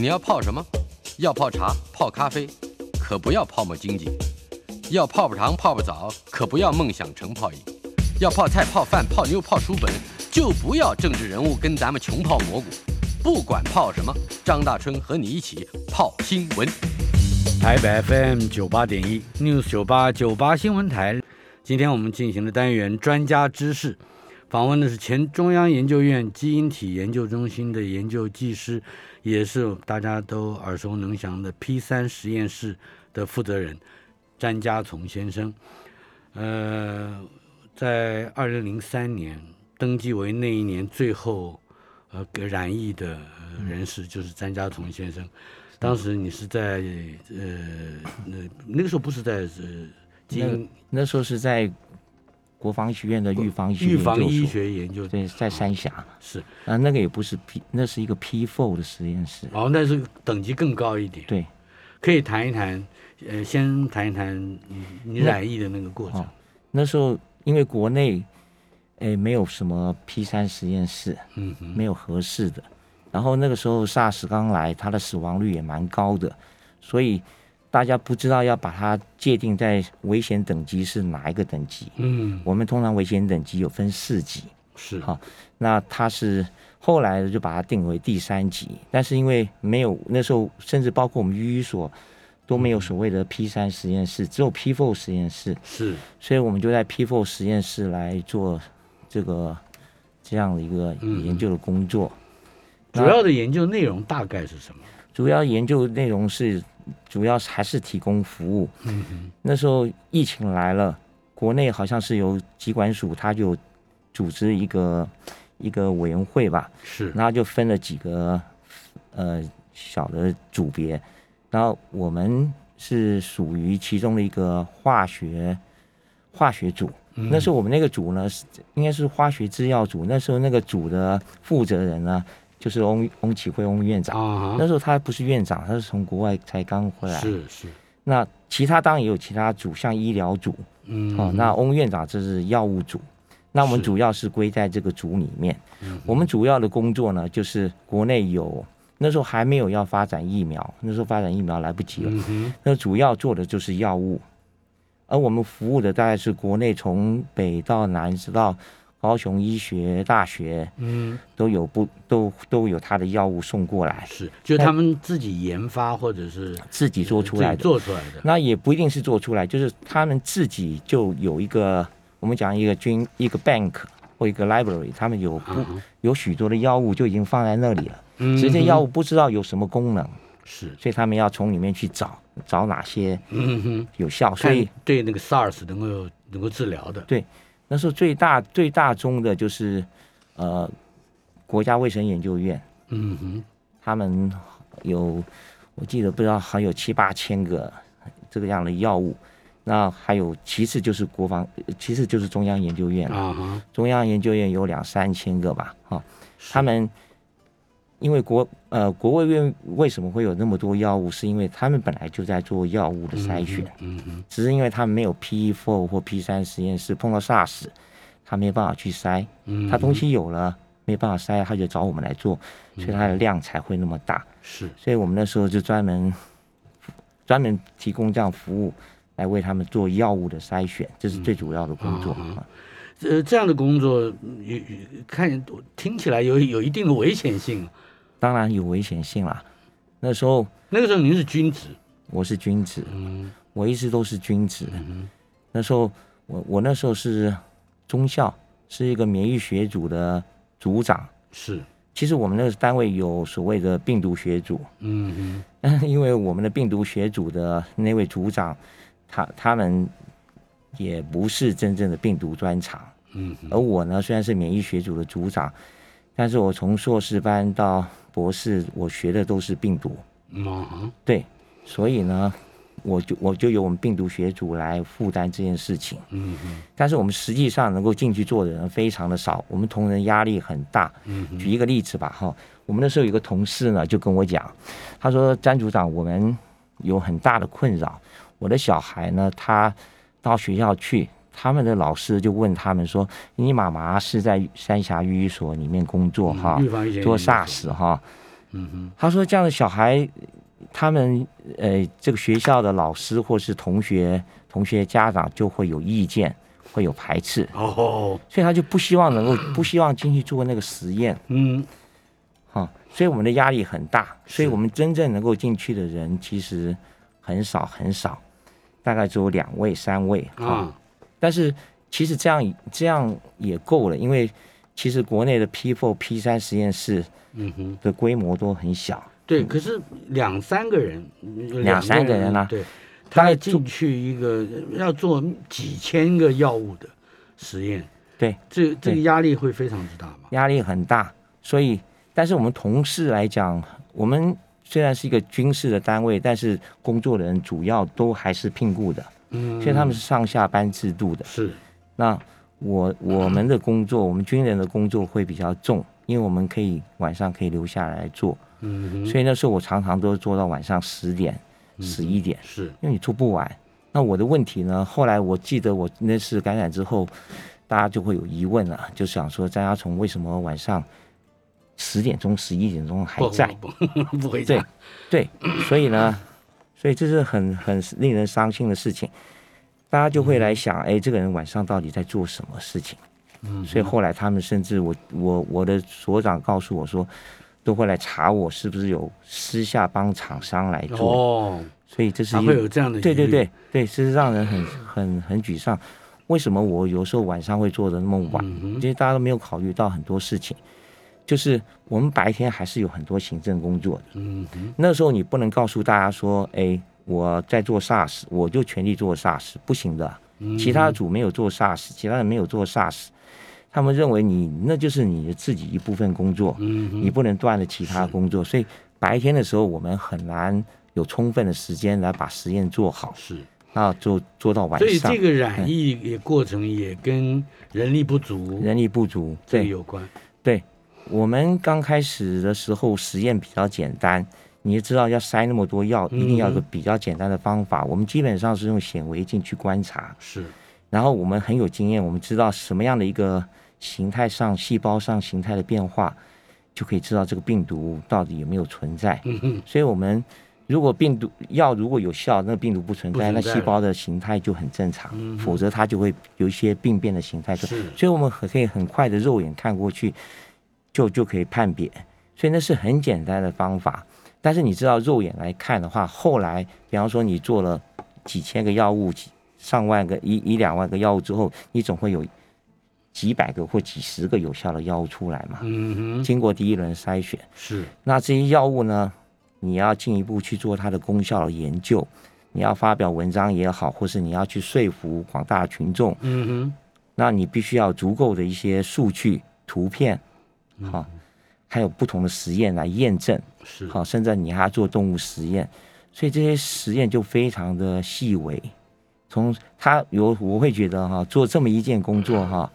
你要泡什么？要泡茶、泡咖啡，可不要泡沫经济；要泡泡糖、泡泡澡，可不要梦想成泡影；要泡菜、泡饭、泡妞、泡书本，就不要政治人物跟咱们穷泡蘑菇。不管泡什么，张大春和你一起泡新闻。台北 FM 九八点一 News 九八九八新闻台，今天我们进行的单元专家知识，访问的是前中央研究院基因体研究中心的研究技师，也是大家都耳熟能详的 P 三实验室的负责人詹家从先生。呃，在二零零三年登记为那一年最后呃染疫的呃人士，就是詹家从先生。当时你是在呃那那个时候不是在呃基那那时候是在国防医学院的预防医学预防医研究所学研究对，在三峡是，啊，那个也不是 P，那是一个 P four 的实验室。哦，那是等级更高一点。对，可以谈一谈，呃，先谈一谈你你染疫的那个过程哦。那时候因为国内哎没有什么 P 三实验室，嗯哼，没有合适的。然后那个时候 SARS 刚来，它的死亡率也蛮高的，所以大家不知道要把它界定在危险等级是哪一个等级。嗯，我们通常危险等级有分四级，是。好那它是后来就把它定为第三级，但是因为没有那时候，甚至包括我们医所都没有所谓的 P 三实验室，只有 P four 实验室，是，所以我们就在 P four 实验室来做这个这样的一个嗯研究的工作。主要的研究内容大概是什么？主要研究内容是，主要还是提供服务。嗯，那时候疫情来了，国内好像是由疾管署，他就组织一个一个委员会吧，是，然后就分了几个呃小的组别，然后我们是属于其中的一个化学化学组。那时候我们那个组呢，是应该是化学制药组。那时候那个组的负责人呢，就是翁翁启慧翁院长。啊，那时候他不是院长，他是从国外才刚回来。是是，那其他当然也有其他组，像医疗组，嗯，哦，那翁院长这是药物组，那我们主要是归在这个组里面。嗯。我们主要的工作呢，就是国内有那时候还没有要发展疫苗，那时候发展疫苗来不及了，嗯哼，那主要做的就是药物，而我们服务的大概是国内从北到南，直到高雄医学大学嗯，都有不都都有他的药物送过来，是，就他们自己研发或者是自己做出来的。做出来的，那也不一定是做出来，就是他们自己就有一个，我们讲一个军一个 bank 或一个 library，他们有不啊有许多的药物就已经放在那里了，嗯只是这哼药物不知道有什么功能，是，所以他们要从里面去找找哪些嗯哼，有效。所以对那个 SARS 能够能够治疗的，那时候最大最大宗的就是呃国家卫生研究院，嗯哼，他们有我记得不知道还有七八千个这个样的药物。那还有，其次就是国防，其次就是中央研究院了。啊哈，中央研究院有两三千个吧，哈、他们因为国呃国卫院为什么会有那么多药物，是因为他们本来就在做药物的筛选，嗯嗯，只是因为他们没有 P four 或 P 三实验室，碰到 SARS，他没办法去筛，嗯，他东西有了没办法筛，他就找我们来做，所以它的量才会那么大。是，所以我们那时候就专门专门提供这样服务，来为他们做药物的筛选，这是最主要的工作。呃，这样的工作嗯有有看听起来有有一定的危险性。当然有危险性啦。那时候那个时候您是军职，我是军职，嗯我一直都是军职。嗯那时候我我那时候是中校，是一个免疫学组的组长。是，其实我们那个单位有所谓的病毒学组，嗯 因为我们的病毒学组的那位组长，他他们也不是真正的病毒专长。嗯而我呢，虽然是免疫学组的组长，但是我从硕士班到博士，我学的都是病毒。哼，啊对，所以呢，我就我就由我们病毒学组来负担这件事情。嗯嗯，但是我们实际上能够进去做的人非常的少，我们同仁压力很大。嗯哼，举一个例子吧，哈，我们那时候有个同事呢，就跟我讲，他说：“詹组长，我们有很大的困扰，我的小孩呢，他到学校去。”他们的老师就问他们说：“你妈妈是在三峡寓医所里面工作哈，做 SARS 哈，嗯哼，他说这样的小孩，他们呃这个学校的老师或是同学、同学家长就会有意见，会有排斥，哦，所以他就不希望能够 不希望进去做那个实验，嗯，哈、所以我们的压力很大，所以我们真正能够进去的人其实很少很少，大概只有两位、三位哈、啊，但是其实这样这样也够了，因为其实国内的 P four、P 三实验室嗯哼，的规模都很小，对，可是两三个人，两三个人啊。对，他进去一个要做几千个药物的实验，对，这这个压力会非常之大嘛？压力很大。所以，但是我们同事来讲，我们虽然是一个军事的单位，但是工作的人主要都还是聘雇的，嗯，所以他们是上下班制度的。是那我我们的工作，我们军人的工作会比较重，因为我们可以晚上可以留下来做，嗯，所以那时候我常常都做到晚上十点、十一点，是因为你做不完。那我的问题呢？后来我记得我那次感染之后，大家就会有疑问了，就想说张家崇为什么晚上十点钟、十一点钟还在？不不不不回对，对，所以呢，所以这是很很令人伤心的事情。大家就会来想，哎，这个人晚上到底在做什么事情？嗯，所以后来他们甚至我我我的所长告诉我说，都会来查我是不是有私下帮厂商来做。哦，所以这是会有这样的对对对对，这是让人很很很沮丧。为什么我有时候晚上会做的那么晚？因为大家都没有考虑到很多事情，就是我们白天还是有很多行政工作的。嗯，那时候你不能告诉大家说，哎，我在做 SARS，我就全力做 SARS，不行的。嗯其他组没有做 SARS，其他人没有做 SARS，他们认为你那就是你的自己一部分工作，嗯，你不能断了其他工作，所以白天的时候我们很难有充分的时间来把实验做好，是，那做做到晚上所以这，个染疫也过程也跟人力不足人力不足，对这个有关，对，我们刚开始的时候实验比较简单，你也知道要塞那么多药，一定要有个嗯比较简单的方法。我们基本上是用显微镜去观察，是，然后我们很有经验，我们知道什么样的一个形态上、细胞上形态的变化，就可以知道这个病毒到底有没有存在。所以，我们如果病毒药如果有效，那病毒不存在，存在那细胞的形态就很正常，嗯否则它就会有一些病变的形态。是，所以我们很可以很快的肉眼看过去，就就可以判别。所以那是很简单的方法。但是你知道肉眼来看的话，后来比方说你做了几千个药物、几上万个一一两万个药物之后，你总会有几百个或几十个有效的药物出来嘛。嗯哼，经过第一轮筛选，是，那这些药物呢，你要进一步去做它的功效的研究，你要发表文章也好，或是你要去说服广大群众，嗯哼，那你必须要足够的一些数据、图片，好、还有不同的实验来验证，是，好、甚至你还要做动物实验，所以这些实验就非常的细微。从他有我会觉得哈、做这么一件工作哈、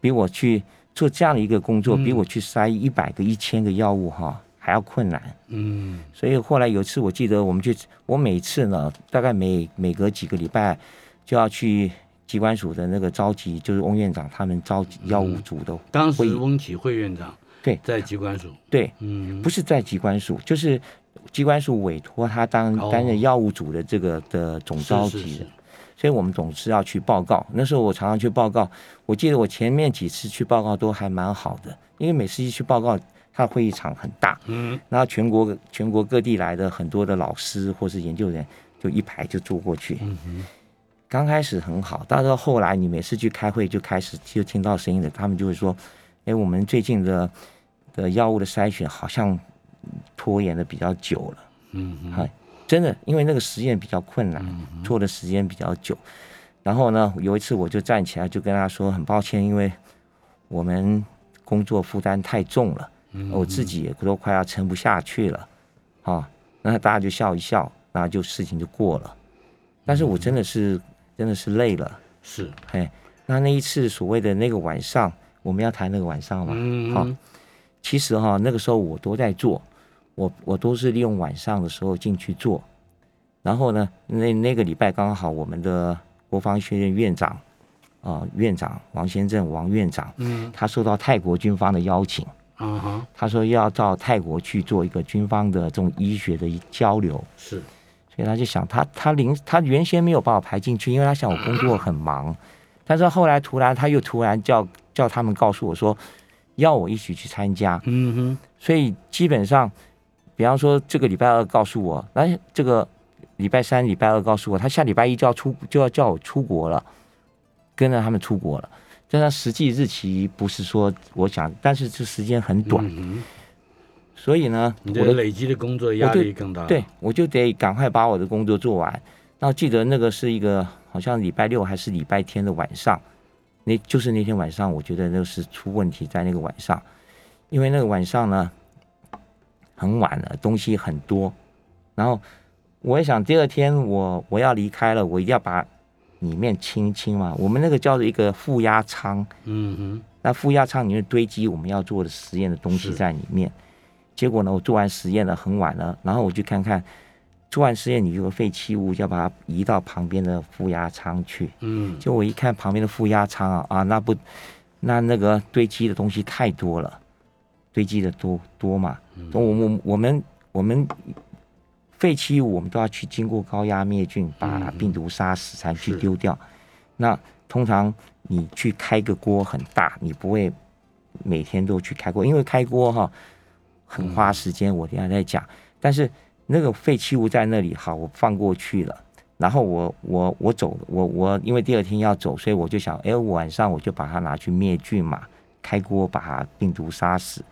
比我去做这样的一个工作，嗯。比我去筛一百个、一千个药物哈、还要困难。嗯，所以后来有一次，我记得我们去，我每次呢，大概每每隔几个礼拜就要去机关署的那个召集，就是翁院长他们召集药物组的，当时翁启慧院长对。在机关署，对，嗯，不是在机关署，就是机关署委托他当哦。担任药物组的这个的总召是是是。集的，所以我们总是要去报告。那时候我常常去报告，我记得我前面几次去报告都还蛮好的，因为每次一去报告，他的会议场很大，嗯，然后全国全国各地来的很多的老师或是研究人，就一排就坐过去。嗯哼，刚开始很好，但是后来你每次去开会就开始就听到声音的，他们就会说：“哎，我们最近的的药物的筛选好像拖延的比较久了。”嗯真的，因为那个实验比较困难，做的时间比较久。然后呢，有一次我就站起来就跟他说：“很抱歉，因为我们工作负担太重了，我自己也都快要撑不下去了。”啊，那大家就笑一笑，然后就事情就过了。但是我真的是真的是累了，是，哎，那那一次所谓的那个晚上，我们要谈那个晚上嘛，好嗯，其实哈、那个时候我都在做，我我都是利用晚上的时候进去做，然后呢，那那个礼拜刚好我们的国防学院院长啊、院长王先正王院长，嗯，他受到泰国军方的邀请，啊哈，他说要到泰国去做一个军方的这种医学的交流，是，所以他就想他他临他原先没有把我排进去，因为他想我工作很忙，但是后来突然他又突然叫叫他们告诉我说要我一起去参加，嗯哼，所以基本上，比方说这个礼拜二告诉我，那，这个礼拜三、礼拜二告诉我，他下礼拜一就要出就要叫我出国了，跟着他们出国了。但他实际日期不是说我想，但是这时间很短，嗯，所以呢，我的累积的工作压力更大，对，我就得赶快把我的工作做完。然后记得那个是一个好像礼拜六还是礼拜天的晚上，那就是那天晚上，我觉得那是出问题在那个晚上，因为那个晚上呢很晚了，东西很多，然后我也想第二天我我要离开了，我一定要把里面清一清嘛。我们那个叫做一个负压舱，嗯哼，那负压舱里面堆积我们要做的实验的东西在里面。结果呢，我做完实验了，很晚了，然后我去看看，做完实验你有个废弃物，要把它移到旁边的负压舱去。嗯，就我一看旁边的负压舱啊啊，那不，那那个堆积的东西太多了，堆积的多多嘛。我我我们我们废弃物我们都要去经过高压灭菌，把病毒杀死才去丢掉。那通常你去开个锅很大，你不会每天都去开锅，因为开锅哈很花时间，我等一下再讲。但是那个废弃物在那里，好，我放过去了。然后我我我走，我我因为第二天要走，所以我就想，哎，晚上我就把它拿去灭菌嘛，开锅把它病毒杀死。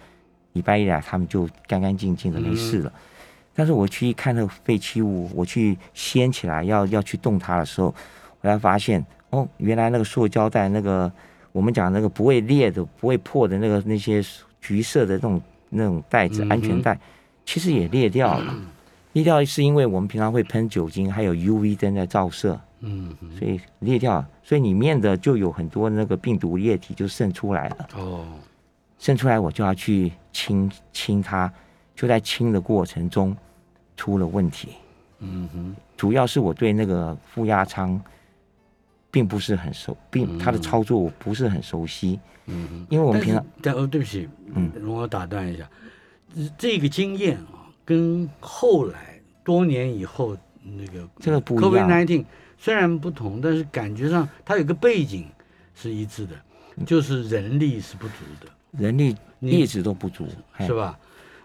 礼拜一来，他们就干干净净的没事了。但是我去一看那个废弃物，我去掀起来要要去动它的时候，我才发现，哦，原来那个塑胶袋，那个我们讲那个不会裂的、不会破的那个那些橘色的那种那种袋子安全带，其实也裂掉了。裂掉是因为我们平常会喷酒精，还有 UV 灯在照射，嗯，所以裂掉。所以里面的就有很多那个病毒液体就渗出来了。哦，渗出来，我就要去清清它，就在清的过程中出了问题。嗯哼，主要是我对那个负压舱并不是很熟，并它的操作我不是很熟悉，嗯哼。因为我们平常但哦，对不起，嗯容我打断一下，这这个经验啊，跟后来多年以后那个这个不一 COVID 样 nineteen 虽然不同，但是感觉上它有个背景是一致的，就是人力是不足的。人力一直都不足，是吧？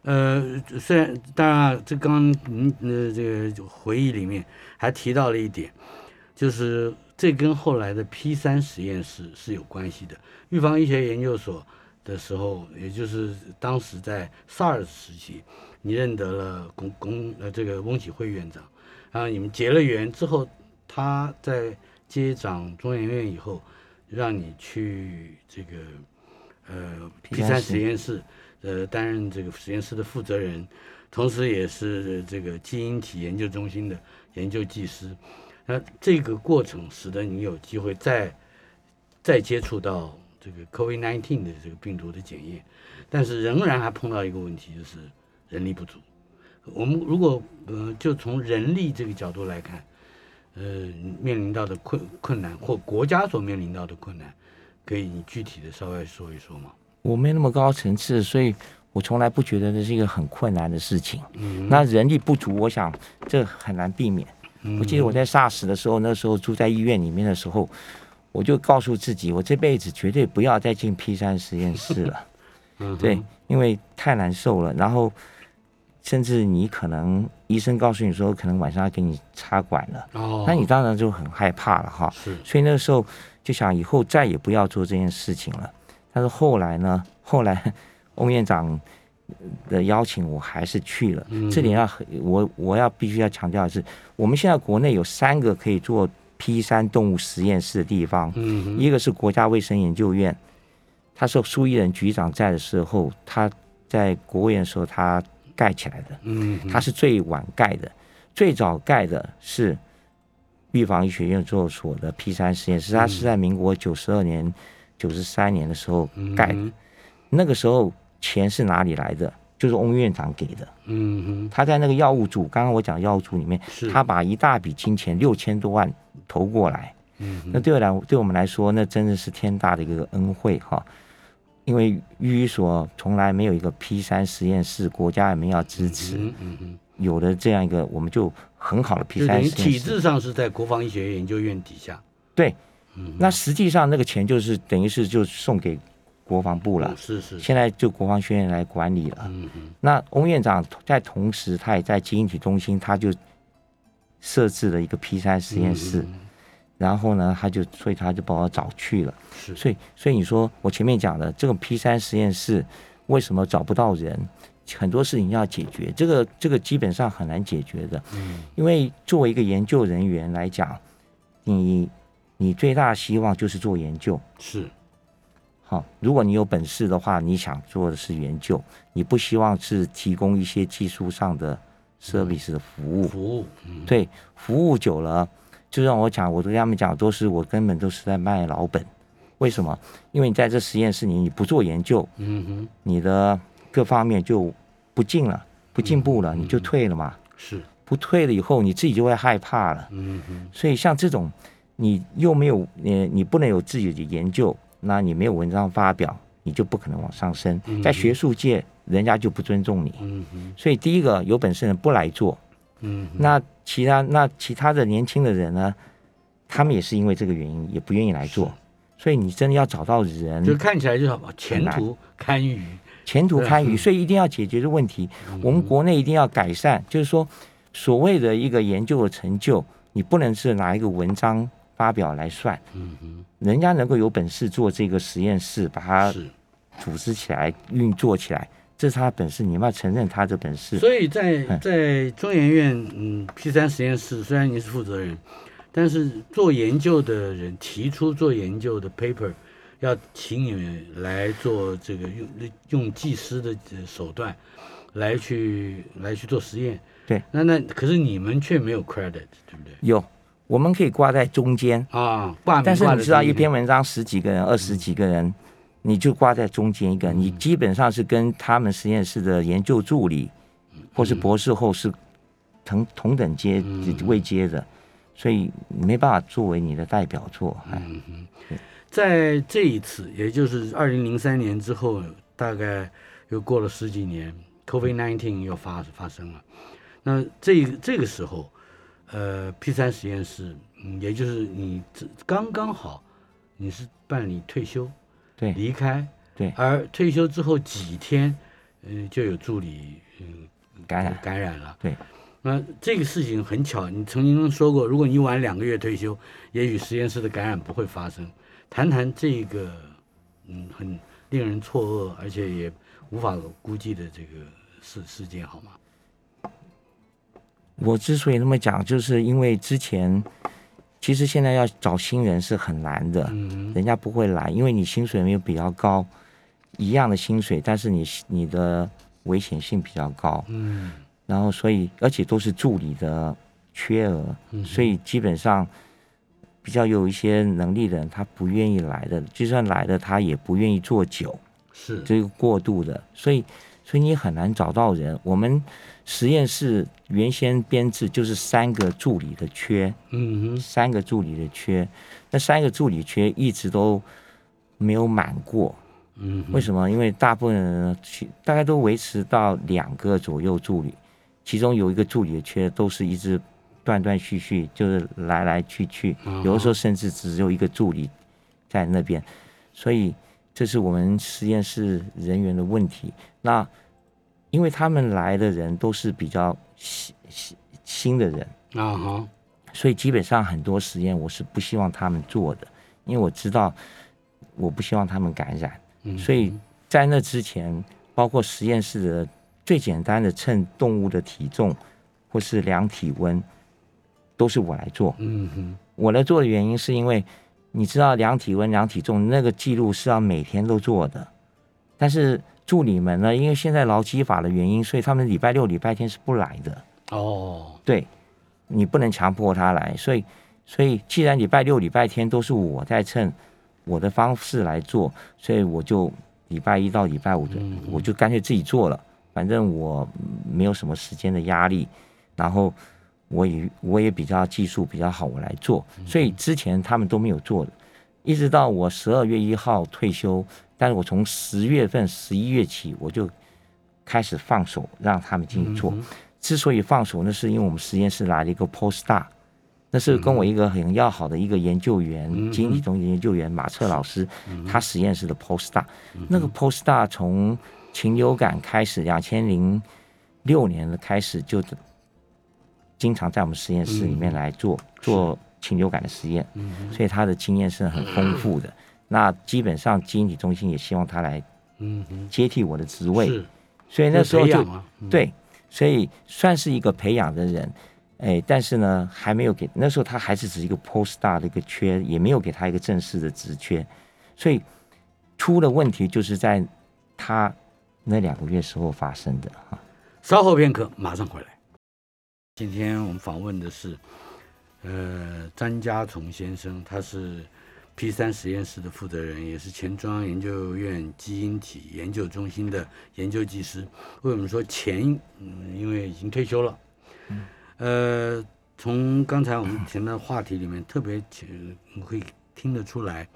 呃，虽然当然，这刚刚您呃这个回忆里面还提到了一点，就是这跟后来的 P 三实验室是有关系的。预防医学研究所的时候，也就是当时在 SARS 时期，你认得了龚龚呃这个翁启辉院长，然后你们结了缘之后，他在接掌中研院以后，让你去这个呃 P 三实验室，呃担任这个实验室的负责人，同时也是这个基因体研究中心的研究技师。那这个过程使得你有机会再再接触到这个 COVID-19 的这个病毒的检验，但是仍然还碰到一个问题，就是人力不足。我们如果呃就从人力这个角度来看，呃面临到的困困难或国家所面临到的困难，可以你具体的稍微说一说吗？我没那么高层次，所以我从来不觉得这是一个很困难的事情。嗯那人力不足，我想这很难避免。我记得我在 SARS 的时候，那时候住在医院里面的时候，我就告诉自己，我这辈子绝对不要再进 P 三实验室了。嗯对，因为太难受了。然后，甚至你可能医生告诉你说，可能晚上要给你插管了，哦，那你当然就很害怕了哈。是所以那个时候就想以后再也不要做这件事情了。但是后来呢，后来 翁院长的邀请，我还是去了。嗯这里要很我我要必须要强调的是，我们现在国内有三个可以做 P 三动物实验室的地方，嗯一个是国家卫生研究院，他是苏伊人局长在的时候，他在国务院的时候他盖起来的。嗯哼它是最晚盖的，最早盖的是预防医学研究所的 P 三实验室，它是在民国九十二年、九十三年的时候盖的。嗯那个时候钱是哪里来的？就是翁院长给的。嗯哼他在那个药物组，刚刚我讲药物组里面，他把一大笔金钱六千多万投过来。嗯那对我来，对我们来说，那真的是天大的一个恩惠哈。因为寓所从来没有一个 P 三实验室，国家也没有支持，嗯嗯嗯，有了这样一个，我们就很好的 P 三实验室。体制上是在国防医学院研究院底下。对，嗯那实际上那个钱就是等于是就送给国防部了。哦，是是，现在就国防学院来管理了。嗯嗯那翁院长在同时，他也在基因体中心，他就设置了一个 P 三实验室，嗯然后呢，他就所以他就把我找去了。是所以所以你说我前面讲的这个 P 三实验室为什么找不到人？很多事情要解决，这个这个基本上很难解决的，嗯因为作为一个研究人员来讲，你你最大的希望就是做研究。是好，如果你有本事的话，你想做的是研究，你不希望是提供一些技术上的 service 的服务。服务，嗯对，服务久了，就让我讲，我都跟他们讲，都是我根本都是在卖老本。为什么？因为你在这实验室里，你不做研究，嗯哼，你的各方面就不进了，不进步了，你就退了嘛。是，不退了以后，你自己就会害怕了。嗯哼，所以像这种，你又没有，你，你不能有自己的研究，那你没有文章发表，你就不可能往上升。在学术界，人家就不尊重你。嗯哼，所以第一个有本事的人不来做，嗯，那其他那其他的年轻的人呢，他们也是因为这个原因也不愿意来做。所以你真的要找到人，就看起来就好前途堪虞。前途堪虞，嗯所以一定要解决的问题，我们国内一定要改善。就是说，所谓的一个研究的成就，你不能是拿一个文章发表来算。嗯哼，人家能够有本事做这个实验室，把它。组织起来、运作起来，这是他的本事，你们要承认他的本事。所以在嗯在中研院，嗯，P 三实验室虽然你是负责人，但是做研究的人提出做研究的 paper，要请你们来做这个用用技师的呃手段来去来去做实验。对，那那可是你们却没有 credit，对不对？有，我们可以挂在中间，啊，挂名但是你知道，一篇文章十几个人、二十几个人，你就挂在中间一个，你基本上是跟他们实验室的研究助理或是博士后是同同等阶位阶的，所以没办法作为你的代表作。哎，在这一次，也就是二零零三年之后，大概又过了十几年，COVID nineteen 又发发生了。那这个这个时候，呃，P 三实验室，嗯，也就是你这刚刚好，你是办理退休，对离开，对而退休之后几天，嗯、就有助理，嗯，感染感染了。对，那这个事情很巧，你曾经说过，如果你晚两个月退休，也许实验室的感染不会发生。谈谈这个，嗯，很令人错愕，而且也无法估计的这个事事件，好吗？我之所以那么讲，就是因为之前其实现在要找新人是很难的，嗯。人家不会来，因为你薪水没有比较高，一样的薪水，但是你你的危险性比较高，嗯。然后所以而且都是助理的缺额，嗯所以基本上比较有一些能力的人，他不愿意来的，就算来了，他也不愿意做久，是。这个过度的，所以所以你很难找到人。我们实验室原先编制就是三个助理的缺，嗯哼三个助理的缺，那三个助理缺一直都没有满过。嗯为什么？因为大部分人其大概都维持到两个左右助理，其中有一个助理的缺都是一直断断续续，就是来来去去，哦有的时候甚至只有一个助理在那边，所以这是我们实验室人员的问题。那因为他们来的人都是比较新新新的人，啊哈所以基本上很多实验我是不希望他们做的，因为我知道我不希望他们感染。嗯所以在那之前，包括实验室的最简单的称动物的体重，或是量体温，都是我来做。嗯哼我来做的原因是因为你知道量体温、量体重那个记录是要每天都做的，但是助理们呢，因为现在劳基法的原因，所以他们礼拜六、礼拜天是不来的。哦对，你不能强迫他来，所以所以既然礼拜六、礼拜天都是我在称我的方式来做，所以我就礼拜一到礼拜五的，我就干脆自己做了，反正我没有什么时间的压力，然后我也我也比较技术比较好，我来做，所以之前他们都没有做的。一直到我十二月一号退休，但是我从十月份、十一月起，我就开始放手让他们进去做。之所以放手，那是因为我们实验室来了一个 postdoc，那是跟我一个很要好的一个研究员，基因体中心研究员马策老师，他实验室的 postdoc。那个 postdoc 从禽流感开始，两千零六年的开始就经常在我们实验室里面来做做禽流感的实验，所以他的经验是很丰富的。那基本上基因体中心也希望他来接替我的职位，所以那时候就对。所以算是一个培养的人，哎，但是呢，还没有给那时候他还是只是一个 postdoc 的一个缺，也没有给他一个正式的职缺，所以出了问题就是在他那两个月时候发生的哈。稍后片刻，马上回来。今天我们访问的是呃张家崇先生，他是。P 三实验室的负责人，也是前中央研究院基因体研究中心的研究技师。为什么说前？嗯，因为已经退休了。呃，从刚才我们前的话题里面，特别会听得出来，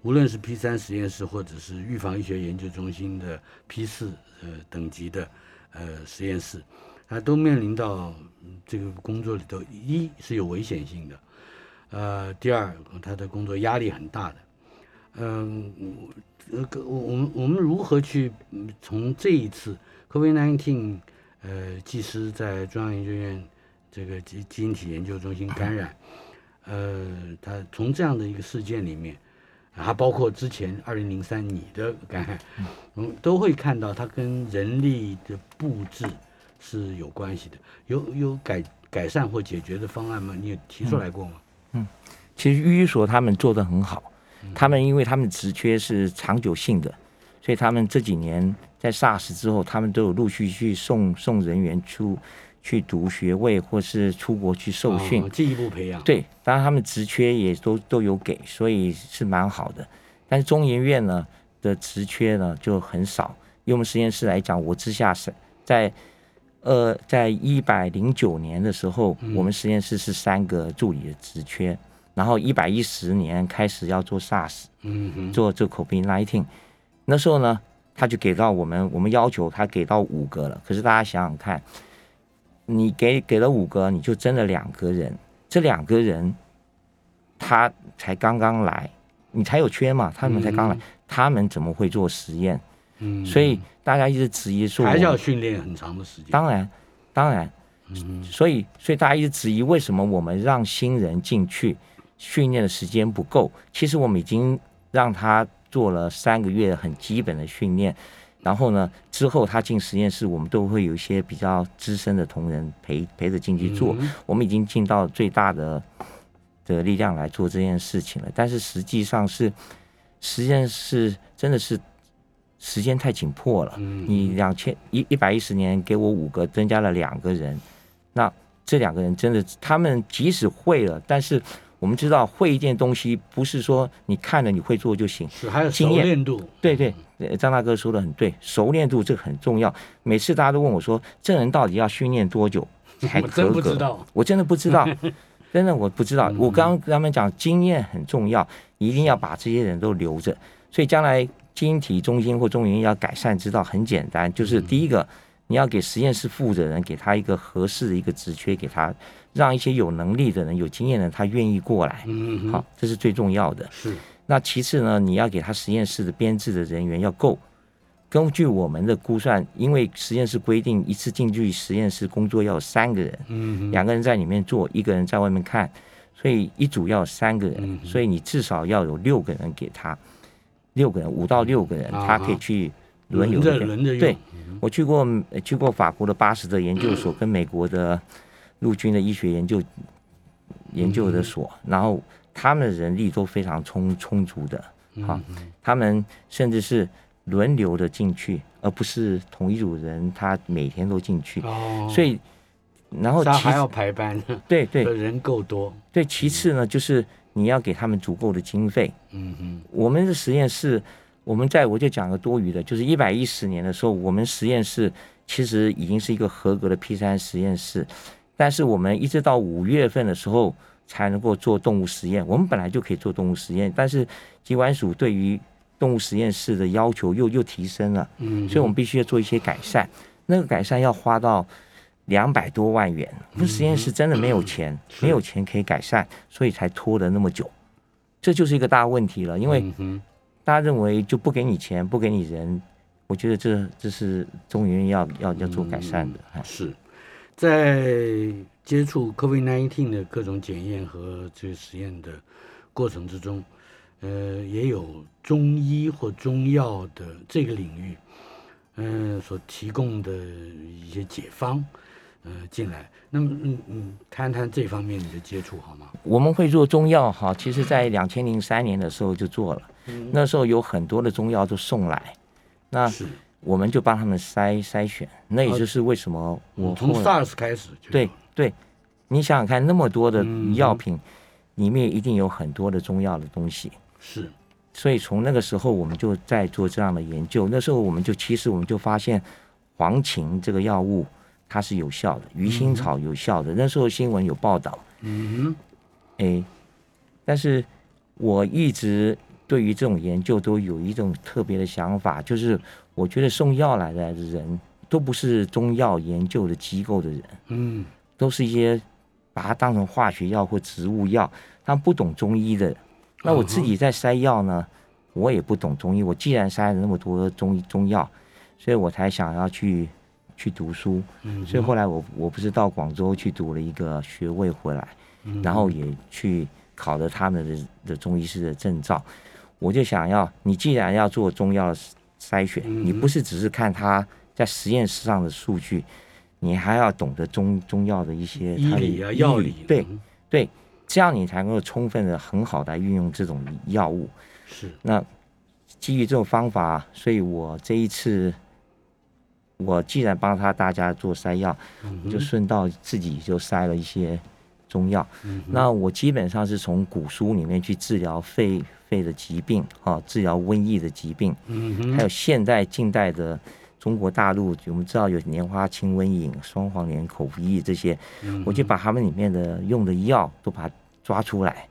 无论是 P 三实验室，或者是预防医学研究中心的 P 四呃等级的呃实验室，他都面临到这个工作里头，一是有危险性的。呃，第二，他的工作压力很大的，嗯，呃，我我们我们如何去从这一次 COVID-19，呃，技师在中央研究院这个基基因体研究中心感染，呃，他从这样的一个事件里面，还包括之前二零零三你的感染，嗯，都会看到他跟人力的布置是有关系的，有有改改善或解决的方案吗？你有提出来过吗？嗯，其实寓所他们做的很好，他们因为他们职缺是长久性的，所以他们这几年在 SARS 之后，他们都有陆续去送送人员出去读学位，或是出国去受训，进一步培养。对，当然他们职缺也都都有给，所以是蛮好的。但是中研院呢的职缺呢就很少，以我们实验室来讲，我之下是在。呃，在一百零九年的时候，我们实验室是三个助理的职缺，然后一百一十年开始要做 SARS，嗯做这 COVID-19，那时候呢，他就给到我们，我们要求他给到五个了。可是大家想想看，你给给了五个，你就真的两个人，这两个人他才刚刚来，你才有缺嘛，他们才刚来，他们怎么会做实验？嗯，所以大家一直质疑说，还是要训练很长的时间。当然，当然，嗯，所以，所以大家一直质疑为什么我们让新人进去训练的时间不够？其实我们已经让他做了三个月很基本的训练，然后呢，之后他进实验室，我们都会有一些比较资深的同仁陪陪着进去做。我们已经尽到最大的的力量来做这件事情了。但是实际上是实验室真的是。时间太紧迫了，你两千一一百一十年给我五个，增加了两个人，那这两个人真的，他们即使会了，但是我们知道会一件东西不是说你看了你会做就行，是还有熟练度。对对，张大哥说的很对，熟练度这个很重要。每次大家都问我说，这人到底要训练多久才合格？我真的不知道，真的我不知道。我刚刚跟他们讲，经验很重要，一定要把这些人都留着，所以将来。基因体中心或中研要改善之道很简单，就是第一个，你要给实验室负责人给他一个合适的一个职缺，给他让一些有能力的人、有经验的人他愿意过来。嗯，好，这是最重要的。是。那其次呢，你要给他实验室的编制的人员要够。根据我们的估算，因为实验室规定一次进去实验室工作要有三个人，嗯，两个人在里面做，一个人在外面看，所以一组要三个人，所以你至少要有六个人给他。六个人，五到六个人，他可以去轮流的。对，我去过去过法国的巴斯德研究所，跟美国的陆军的医学研究研究的所，然后他们的人力都非常充充足的，哈，他们甚至是轮流的进去，而不是同一组人他每天都进去。哦，所以然后他还要排班，对对，人够多。对，其次呢就是。你要给他们足够的经费。嗯嗯，我们的实验室，我们在我就讲个多余的，就是一百一十年的时候，我们实验室其实已经是一个合格的 P 三实验室，但是我们一直到五月份的时候才能够做动物实验。我们本来就可以做动物实验，但是机关署对于动物实验室的要求又又提升了，嗯，所以我们必须要做一些改善。那个改善要花到两百多万元，我们实验室真的没有钱，没有钱可以改善，所以才拖了那么久。这就是一个大问题了，因为大家认为就不给你钱，不给你人，我觉得这这是中研院要要要做改善的。哎。是。在接触 COVID-19 的各种检验和这个实验的过程之中，呃，也有中医或中药的这个领域，嗯，所提供的一些解方，呃，进来。那么，嗯嗯，谈谈这方面你的接触好吗？我们会做中药哈，其实在两千零三年的时候就做了，那时候有很多的中药都送来，那是。我们就帮他们筛筛选，那也就是为什么我从 SARS 开始就对对，你想想看，那么多的嗯。药品里面一定有很多的中药的东西，是。所以从那个时候我们就在做这样的研究。那时候我们就其实我们就发现黄芩这个药物它是有效的，鱼腥草有效的。那时候新闻有报道，嗯哎，但是我一直对于这种研究都有一种特别的想法，就是我觉得送药来的人都不是中药研究的机构的人。嗯都是一些把它当成化学药或植物药，他们不懂中医的。那我自己在筛药呢，我也不懂中医。我既然筛了那么多中医中药，所以我才想要去去读书。嗯所以后来我我不是到广州去读了一个学位回来，然后也去考了他们的的中医师的证照。我就想要，你既然要做中药筛选，你不是只是看他在实验室上的数据，你还要懂得中中药的一些它的医理啊药理对嗯对，这样你才能够充分的、很好的运用这种药物。是那基于这种方法，所以我这一次，我既然帮他大家做筛药，就顺道自己就筛了一些中药。那我基本上是从古书里面去治疗肺肺的疾病啊，治疗瘟疫的疾病，嗯还有现代近代的中国大陆，我们知道有莲花清瘟饮、双黄连口服液这些，我就把他们里面的用的药都把它抓出来，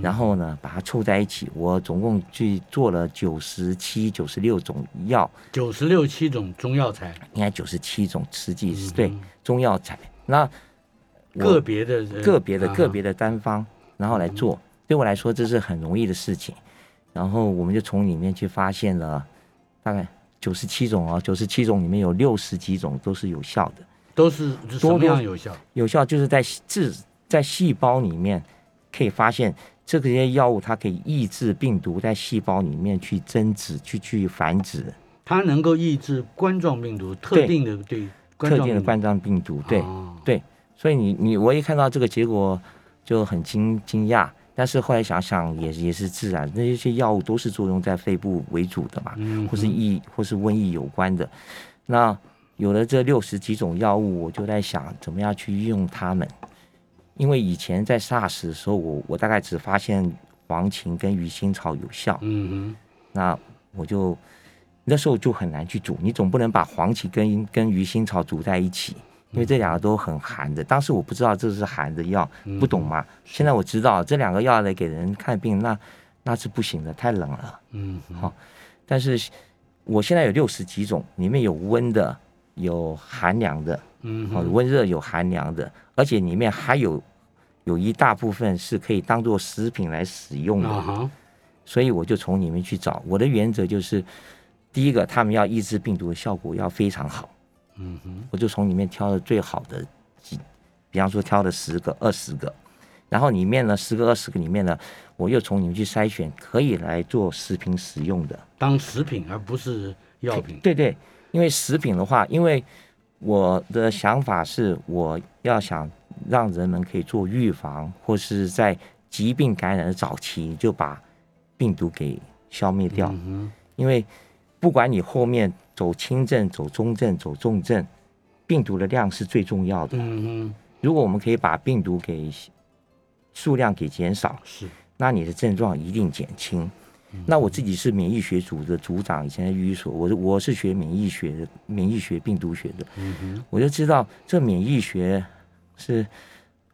然后呢把它凑在一起，我总共去做了九十七、九十六种药，九十六七种中药材，应该九十七种实际是对中药材。那个别的人个别的啊个别的单方，然后来做，对我来说这是很容易的事情。然后我们就从里面去发现了大概九十七种哦，九十七种里面有六十几种都是有效的。都是什么样有效？有效就是在自在细胞里面可以发现这些药物它可以抑制病毒在细胞里面去增殖、去去繁殖，它能够抑制冠状病毒特定的对冠特状病毒定的冠状病毒。对哦对，所以你你我一看到这个结果就很惊惊讶。但是后来想想也也是自然，那些药物都是作用在肺部为主的嘛，嗯或是疫或是瘟疫有关的。那有了这六十几种药物，我就在想怎么样去运用它们。因为以前在 SARS 的时候，我我大概只发现黄芩跟鱼腥草有效，嗯那我就那时候就很难去煮，你总不能把黄芪跟跟鱼腥草煮在一起，因为这两个都很寒的。当时我不知道这是寒的药，不懂嘛。现在我知道这两个药来给人看病，那那是不行的，太冷了。嗯好、但是我现在有六十几种，里面有温的，有寒凉的，嗯哦，温热有寒凉的，而且里面还有有一大部分是可以当做食品来使用的。所以我就从里面去找。我的原则就是，第一个，他们要抑制病毒的效果要非常好，嗯哼，我就从里面挑了最好的几，比方说挑了十个、二十个，然后里面呢，十个、二十个里面呢，我又从里面去筛选可以来做食品使用的。当食品而不是药品。对对，因为食品的话，因为我的想法是，我要想让人们可以做预防，或是在疾病感染的早期就把病毒给消灭掉。嗯因为不管你后面走轻症、走中症、走重症，病毒的量是最重要的。嗯嗯，如果我们可以把病毒给数量给减少，是那你的症状一定减轻。那我自己是免疫学组的组长，以前在医所，我是我是学免疫学的，免疫学、病毒学的，我就知道这免疫学是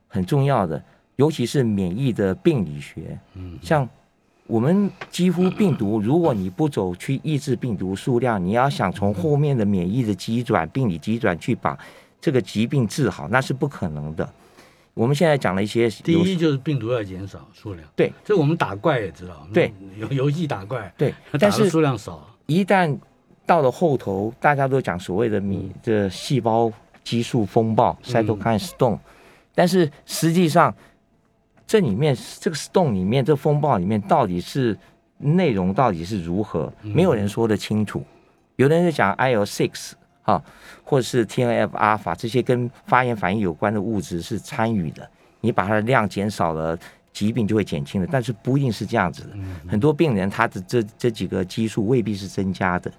很重要的。尤其是免疫的病理学，嗯，像我们几乎病毒，如果你不走去抑制病毒数量，你要想从后面的免疫的机转、病理机转去把这个疾病治好，那是不可能的。我们现在讲了一些，第一就是病毒要减少数量，对，这我们打怪也知道，对，游游戏打怪，对，但是数量少，一旦到了后头，大家都讲所谓的米这细胞激素风暴 （cytokine storm），但是实际上这里面这个 storm 里面这风暴里面到底是内容到底是如何，没有人说得清楚。有的人在讲 IL six。啊，或者是 TNF 阿尔法这些跟发炎反应有关的物质是参与的，你把它的量减少了，疾病就会减轻了。但是不一定是这样子的，很多病人他的这这几个激素未必是增加的，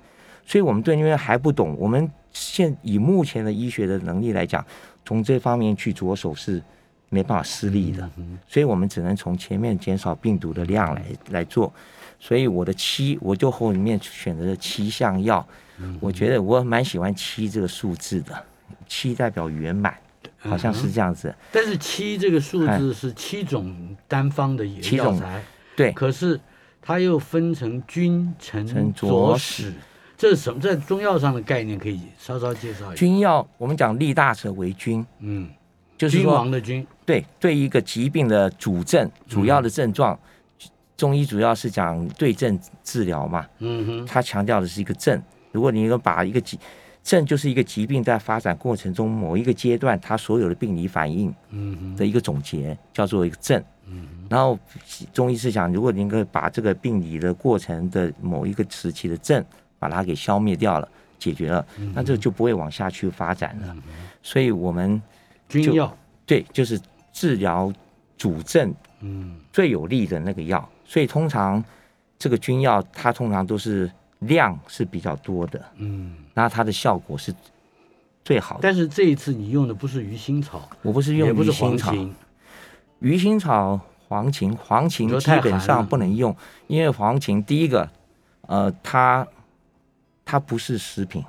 所以我们对因为还不懂，我们现以目前的医学的能力来讲，从这方面去着手是没办法施力的，所以我们只能从前面减少病毒的量来来做。所以我的七，我就后面选择了七项药。我觉得我蛮喜欢七这个数字的，七代表圆满，好像是这样子。但是七这个数字是七种单方的药材，对。可是它又分成君臣佐使，这是什么？在中药上的概念可以稍稍介绍一下。君药，我们讲立大者为君，嗯，就是君王的君。对，对一个疾病的主症、主要的症状，中医主要是讲对症治疗嘛，嗯哼，他强调的是一个症。如果你能把一个疾症，就是一个疾病在发展过程中某一个阶段，它所有的病理反应嗯的一个总结，叫做一个症。嗯然后中医是讲，如果您可以把这个病理的过程的某一个时期的症，把它给消灭掉了，解决了，那这就不会往下去发展了。所以我们军药对，就是治疗主症，嗯，最有利的那个药。所以通常这个军药，它通常都是。量是比较多的，嗯，那它的效果是最好的。但是这一次你用的不是鱼腥草，我不是用鱼腥草，鱼腥草、黄芩、黄芩基本上不能用，因为黄芩第一个，呃，它它不是食品，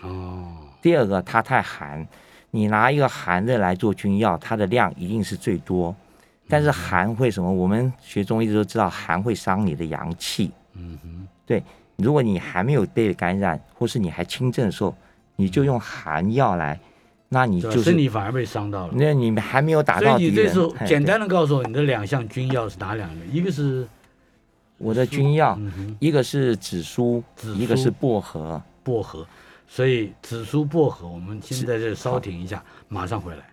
哦，第二个它太寒，你拿一个寒的来做君药，它的量一定是最多，但是寒会什么？我们学中医都知道，寒会伤你的阳气，嗯哼，对。如果你还没有被感染，或是你还轻症的时候，你就用寒药来，那你就是身体反而被伤到了。那你还没有打到所以你这时候简单的告诉我，你的两项军药是哪两个？一个是我的军药，一个是紫苏，一个是薄荷。薄荷，所以紫苏薄荷，我们先在这稍停一下，马上回来。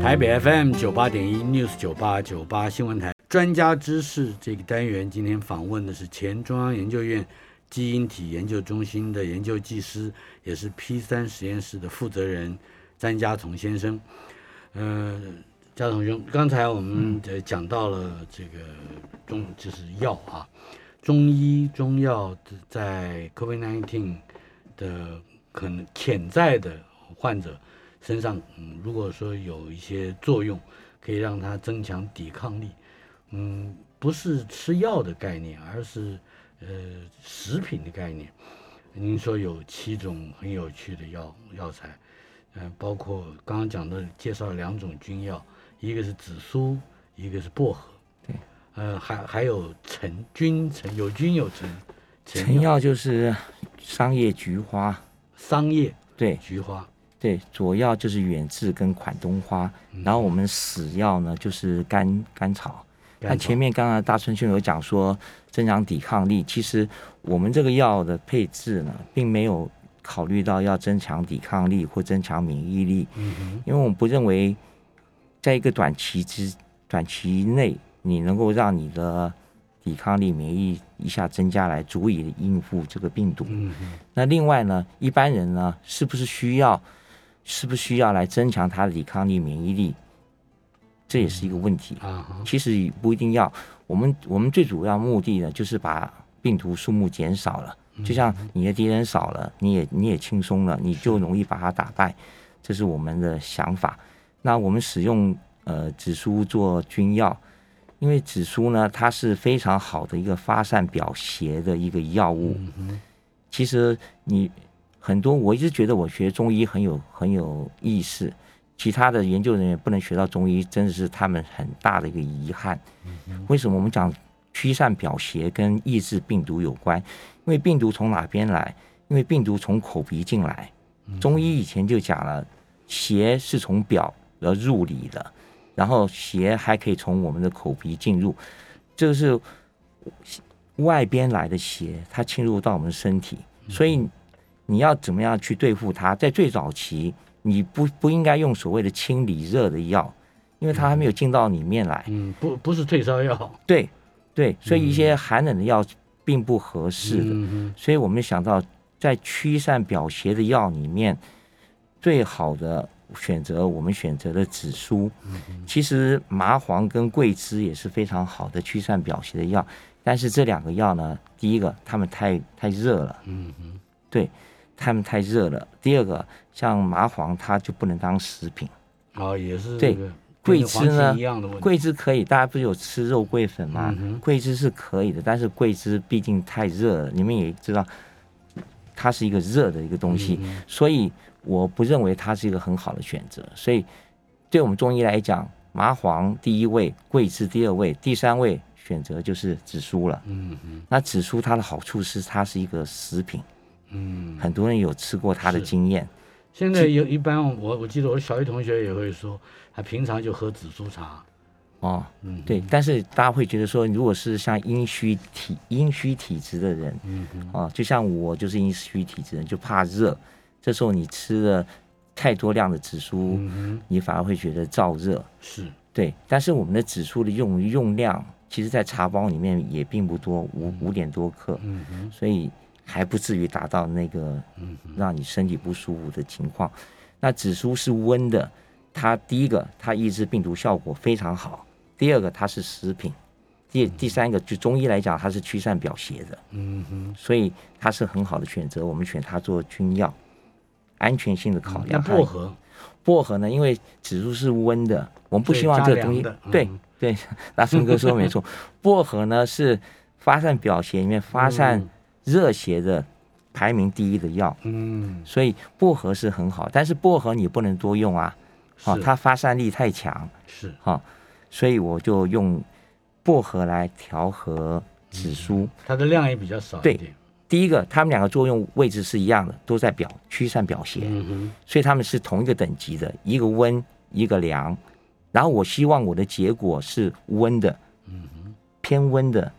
台北 FM 九八点一 News 九八九八新闻台。专家知识这个单元，今天访问的是前中央研究院基因体研究中心的研究技师，也是 P 三实验室的负责人詹家从先生。呃，家从兄，刚才我们呃讲到了这个中就是药啊，中医中药在 COVID-19 的可能潜在的患者身上，嗯，如果说有一些作用，可以让他增强抵抗力。嗯，不是吃药的概念，而是呃食品的概念。您说有七种很有趣的药药材，嗯，包括刚刚讲的介绍了两种军药，一个是紫苏，一个是薄荷。对，呃，还还有陈君陈有君有陈，陈药就是桑叶菊花，桑叶对菊花对，左药就是远志跟款冬花，然后我们死药呢就是甘甘草。那前面刚刚大春兄有讲说增强抵抗力，其实我们这个药的配置呢，并没有考虑到要增强抵抗力或增强免疫力，因为我们不认为在一个短期之短期内，你能够让你的抵抗力、免疫一下增加来，足以应付这个病毒。那另外呢，一般人呢，是不是需要，是不是需要来增强他的抵抗力、免疫力？这也是一个问题啊，其实不一定要。我们我们最主要目的呢，就是把病毒数目减少了。就像你的敌人少了，你也你也轻松了，你就容易把它打败。这是我们的想法。那我们使用呃紫苏做君药，因为紫苏呢，它是非常好的一个发散表邪的一个药物。其实你很多我一直觉得我学中医很有很有意思，其他的研究人员不能学到中医，真的是他们很大的一个遗憾。为什么我们讲驱散表邪跟抑制病毒有关？因为病毒从哪边来？因为病毒从口鼻进来。中医以前就讲了，邪是从表而入里了，然后邪还可以从我们的口鼻进入，这个是外边来的邪，它侵入到我们身体，所以你要怎么样去对付它？在最早期，你不不应该用所谓的清理热的药，因为它还没有进到里面来。嗯，不不是退烧药。对对，所以一些寒冷的药并不合适的。嗯所以我们想到，在驱散表邪的药里面，最好的选择我们选择的紫苏。其实麻黄跟桂枝也是非常好的驱散表邪的药，但是这两个药呢，第一个它们太太热了，嗯嗯对，它们太热了。第二个，像麻黄它就不能当食品，啊，也是对桂枝呢。桂枝可以，大家不是有吃肉桂粉吗？嗯桂枝是可以的，但是桂枝毕竟太热了，你们也知道，它是一个热的一个东西，嗯所以我不认为它是一个很好的选择。所以，对我们中医来讲，麻黄第一位，桂枝第二位，第三位选择就是紫苏了。嗯嗯那紫苏它的好处是它是一个食品，嗯，很多人有吃过它的经验。现在有一般我我记得我小学同学也会说，他平常就喝紫苏茶。哦，嗯，对，但是大家会觉得说，如果是像阴虚体阴虚体质的人，嗯嗯哦，就像我就是阴虚体质人，就怕热，这时候你吃了太多量的紫苏，嗯，你反而会觉得燥热。是对，但是我们的紫苏的用用量，其实在茶包里面也并不多，五五点多克，嗯所以还不至于达到那个让你身体不舒服的情况。那紫苏是温的，它第一个它抑制病毒效果非常好，第二个它是食品，第第三个就中医来讲它是驱散表邪的，嗯哼。所以它是很好的选择。我们选它做军药，安全性的考那量。薄荷。薄荷呢，因为紫苏是温的，我们不希望这个东西对嗯。对，大春哥说的没错，薄荷呢是发散表邪里面发散嗯。热邪的排名第一的药，嗯，所以薄荷是很好，但是薄荷你不能多用啊，啊，是它发散力太强，是。哈、所以我就用薄荷来调和紫苏。它的量也比较少一对点。第一个，它们两个作用位置是一样的，都在表驱散表邪。嗯，所以他们是同一个等级的，一个温，一个凉。然后我希望我的结果是温的，偏温的，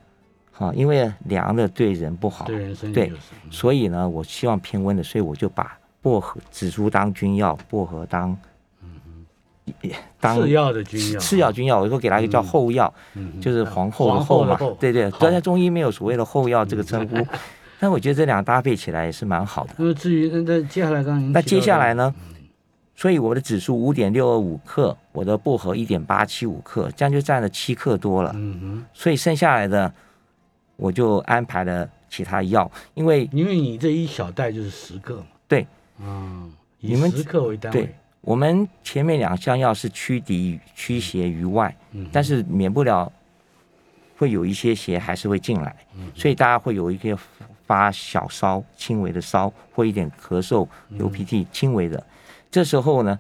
哈，因为凉的对人不好。对。所以呢，我希望偏温的，所以我就把薄荷、紫苏当君药，薄荷当，当次要的君药，次要君药，我说给他一个叫后药，嗯，就是皇后的皇后嘛。对对，好。但在中医没有所谓的后药这个称呼，但我觉得这两个搭配起来也是蛮好的。那至于那那接下来刚刚那接下来呢？所以我的指数五点六二五克，我的薄荷一点八七五克，这样就占了七克多了。嗯哼，所以剩下来的我就安排了其他药，因为因为你这一小袋就是十克嘛。对，嗯，以十克为单对位。我们前面两项药是驱敌驱邪于外，嗯，但是免不了会有一些邪还是会进来，嗯所以大家会有一个发小烧、轻微的烧或一点咳嗽、嗯流鼻涕轻微的，这时候呢，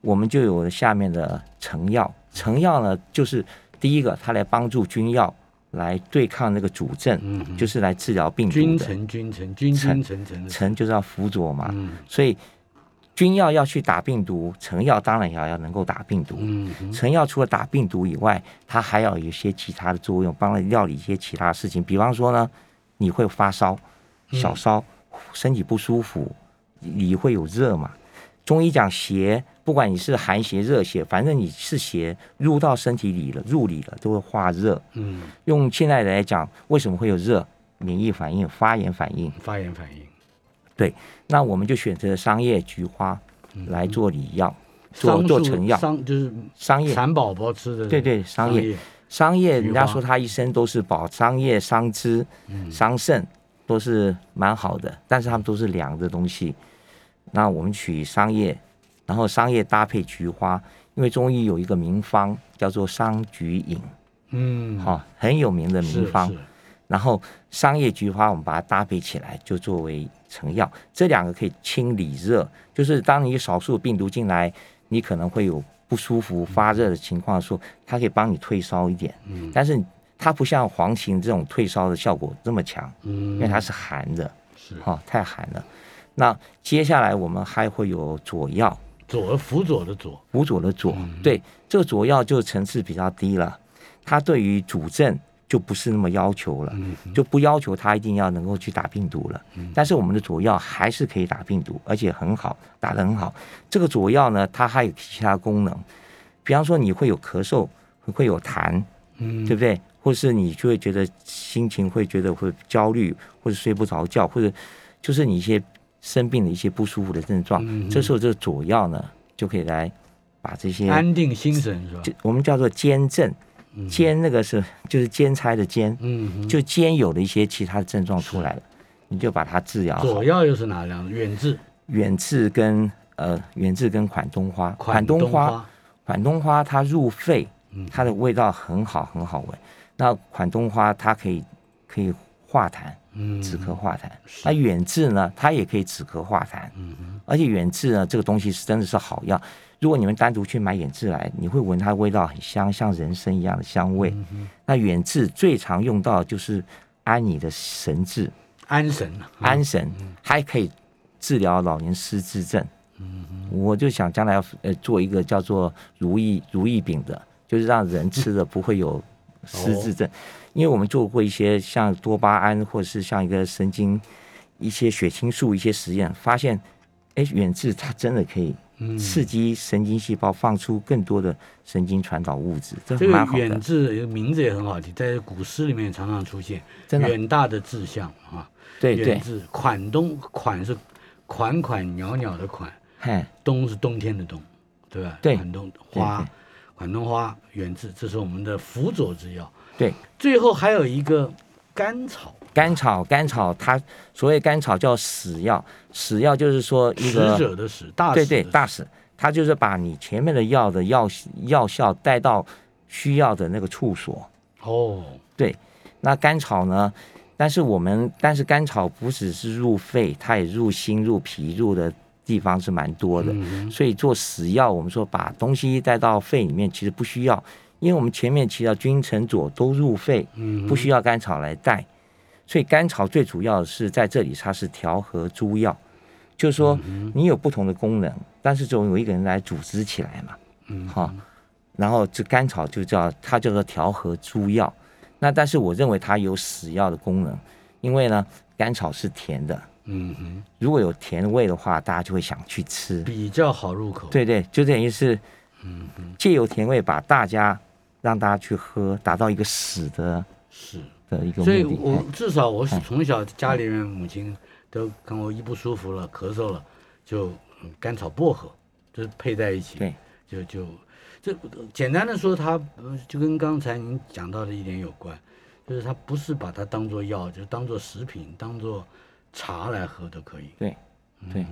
我们就有了下面的成药。成药呢，就是第一个，它来帮助君药来对抗那个主症，嗯，就是来治疗病毒的。君臣君臣君君臣臣臣的臣就是要辅佐嘛，嗯所以君药要去打病毒，成药当然也要能够打病毒。嗯哼成药除了打病毒以外，它还要有一些其他的作用，帮你料理一些其他事情。比方说呢，你会发烧、小烧，身体不舒服，你会有热嘛？中医讲邪，不管你是寒邪、热邪，反正你是邪入到身体里了、入里了，都会化热。嗯，用现在来讲，为什么会有热？免疫反应、发炎反应。发炎反应。对那我们就选择桑叶、菊花来做理药，做做成药。桑就是桑叶，蚕宝宝吃的。对对，桑叶。桑叶。桑叶，人家说他一生都是宝，桑叶、桑枝、嗯桑葚都是蛮好的，但是它们都是凉的东西。那我们取桑叶，然后桑叶搭配菊花，因为中医有一个名方叫做桑菊饮，嗯，哈、很有名的名方是。然后商业菊花我们把它搭配起来，就作为成药。这两个可以清理热，就是当你少数病毒进来，你可能会有不舒服、发热的情况的时候，它可以帮你退烧一点。嗯，但是它不像黄芩这种退烧的效果这么强，嗯，因为它是寒的，是。哈、太寒了。那接下来我们还会有佐药，佐辅佐的佐，辅佐的佐，对，这个佐药就层次比较低了，它对于主症就不是那么要求了，就不要求他一定要能够去打病毒了。但是我们的佐药还是可以打病毒，而且很好，打得很好。这个佐药呢，它还有其他功能，比方说你会有咳嗽，会有痰，嗯对不对？或是你就会觉得心情会觉得会焦虑，或者睡不着觉，或者就是你一些生病的一些不舒服的症状，这时候这个佐药呢就可以来把这些安定心神是吧？就我们叫做兼症，兼那个是就是兼差的兼，就兼有的一些其他的症状出来了，你就把它治疗好左。药又是哪两个？远志、远志跟呃远志跟款冬花，款冬冬花，款冬花它入肺，它的味道很好很好闻。那款冬花它可以可以化痰，嗯，止咳化痰。那远志呢，它也可以止咳化痰。嗯而且远志呢，这个东西是真的是好药。如果你们单独去买远志来，你会闻它的味道很香，像人参一样的香味。嗯那远志最常用到就是安你的神志，安神。啊，安神，还可以治疗老年失智症。我就想将来要呃做一个叫做如意如意饼的，就是让人吃了不会有失智症，因为我们做过一些像多巴胺或者是像一个神经一些血清素一些实验，发现，哎，远志它真的可以刺激神经细胞放出更多的神经传导物质，这这个蛮好的。远。志名字也很好听，在古诗里面常常出现，真的。远大的志向啊。对对。远，志款冬款是款款袅袅的款，嘿，冬是冬天的冬，对吧？对。款冬花，款冬花远志，这是我们的辅佐之药。对，最后还有一个甘草，甘草，甘草，它所谓甘草叫死药，死药就是说一个死者的死，大对对大死，它就是把你前面的药的药药效带到需要的那个处所。哦，对，那甘草呢？但是我们，但是甘草不只是入肺，它也入心、入脾、入的地方是蛮多的。嗯所以做死药，我们说把东西带到肺里面，其实不需要，因为我们前面提到君臣佐都入肺，嗯不需要甘草来带。所以甘草最主要的是在这里，它是调和诸药，就是说嗯你有不同的功能，但是总有一个人来组织起来嘛。嗯，好、然后这甘草就叫它叫做调和诸药。那但是我认为它有死药的功能，因为呢，甘草是甜的，嗯哼，如果有甜味的话，大家就会想去吃。比较好入口。对对，就等于是，嗯借由甜味把大家让大家去喝，达到一个死的是。的一个目所以。我哎。至少我是从小家里面母亲都跟我一不舒服了、咳嗽了，就嗯甘草薄荷，就是配在一起，对，就就这简单的说，它呃就跟刚才您讲到的一点有关，就是它不是把它当做药，就当做食品、当做茶来喝都可以。对对，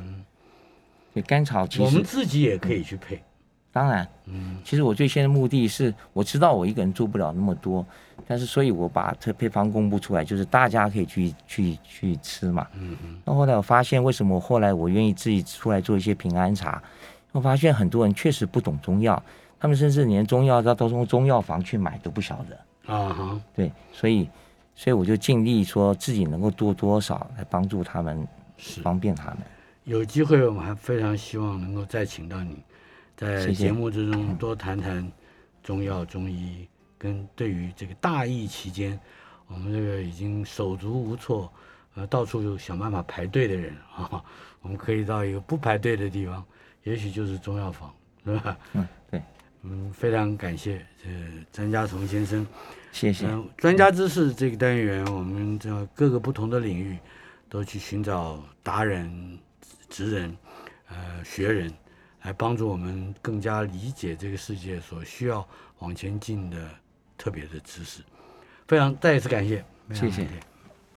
对甘草其实我们自己也可以去配，当然，嗯其实我最先的目的是，我知道我一个人做不了那么多，但是所以我把这配方公布出来，就是大家可以去去去吃嘛。嗯嗯，那后来我发现，为什么后来我愿意自己出来做一些平安茶？我发现很多人确实不懂中药，他们甚至连中药都都从中药房去买都不晓得。啊哈，对，所以所以我就尽力说自己能够多多少来帮助他们，是方便他们。有机会，我们还非常希望能够再请到你，在节目之中多谈谈中药、中医，跟对于这个大疫期间，我们这个已经手足无措，呃，到处想办法排队的人啊，我们可以到一个不排队的地方，也许就是中药房，是吧？嗯，对，嗯，非常感谢这张家崇先生。谢谢。嗯，专家知识这个单元，我们在各个不同的领域都去寻找达人、职人、呃学人，来帮助我们更加理解这个世界所需要往前进的特别的知识。非常再一次感谢，谢谢